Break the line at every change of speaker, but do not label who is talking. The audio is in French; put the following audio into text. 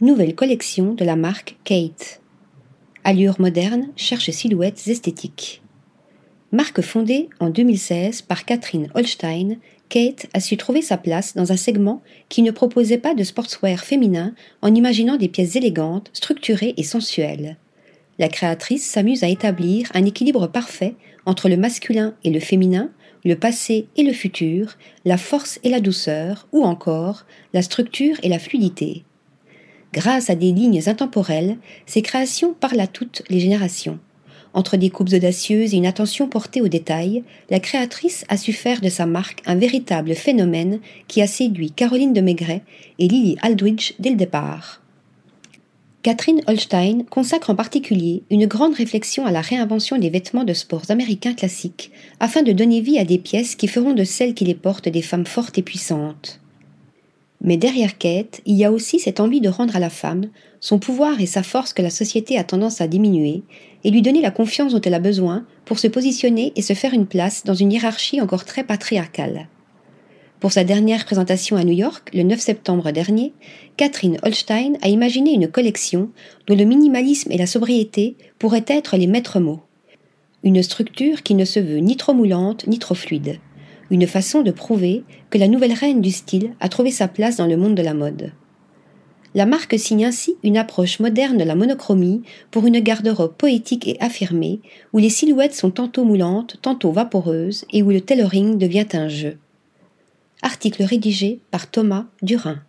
Nouvelle collection de la marque Kate. Allure moderne cherche silhouettes esthétiques. Marque fondée en 2016 par Catherine Holstein, Kate a su trouver sa place dans un segment qui ne proposait pas de sportswear féminin en imaginant des pièces élégantes, structurées et sensuelles. La créatrice s'amuse à établir un équilibre parfait entre le masculin et le féminin, le passé et le futur, la force et la douceur, ou encore la structure et la fluidité. Grâce à des lignes intemporelles, ses créations parlent à toutes les générations. Entre des coupes audacieuses et une attention portée aux détails, la créatrice a su faire de sa marque un véritable phénomène qui a séduit Caroline de Maigret et Lily Aldridge dès le départ. Catherine Holstein consacre en particulier une grande réflexion à la réinvention des vêtements de sports américains classiques, afin de donner vie à des pièces qui feront de celles qui les portent des femmes fortes et puissantes. Mais derrière Kate, il y a aussi cette envie de rendre à la femme son pouvoir et sa force que la société a tendance à diminuer, et lui donner la confiance dont elle a besoin pour se positionner et se faire une place dans une hiérarchie encore très patriarcale. Pour sa dernière présentation à New York, le 9 septembre dernier, Catherine Holstein a imaginé une collection dont le minimalisme et la sobriété pourraient être les maîtres mots. Une structure qui ne se veut ni trop moulante ni trop fluide une façon de prouver que la nouvelle reine du style a trouvé sa place dans le monde de la mode. La marque signe ainsi une approche moderne de la monochromie pour une garde-robe poétique et affirmée, où les silhouettes sont tantôt moulantes, tantôt vaporeuses, et où le tailoring devient un jeu. Article rédigé par Thomas Durin.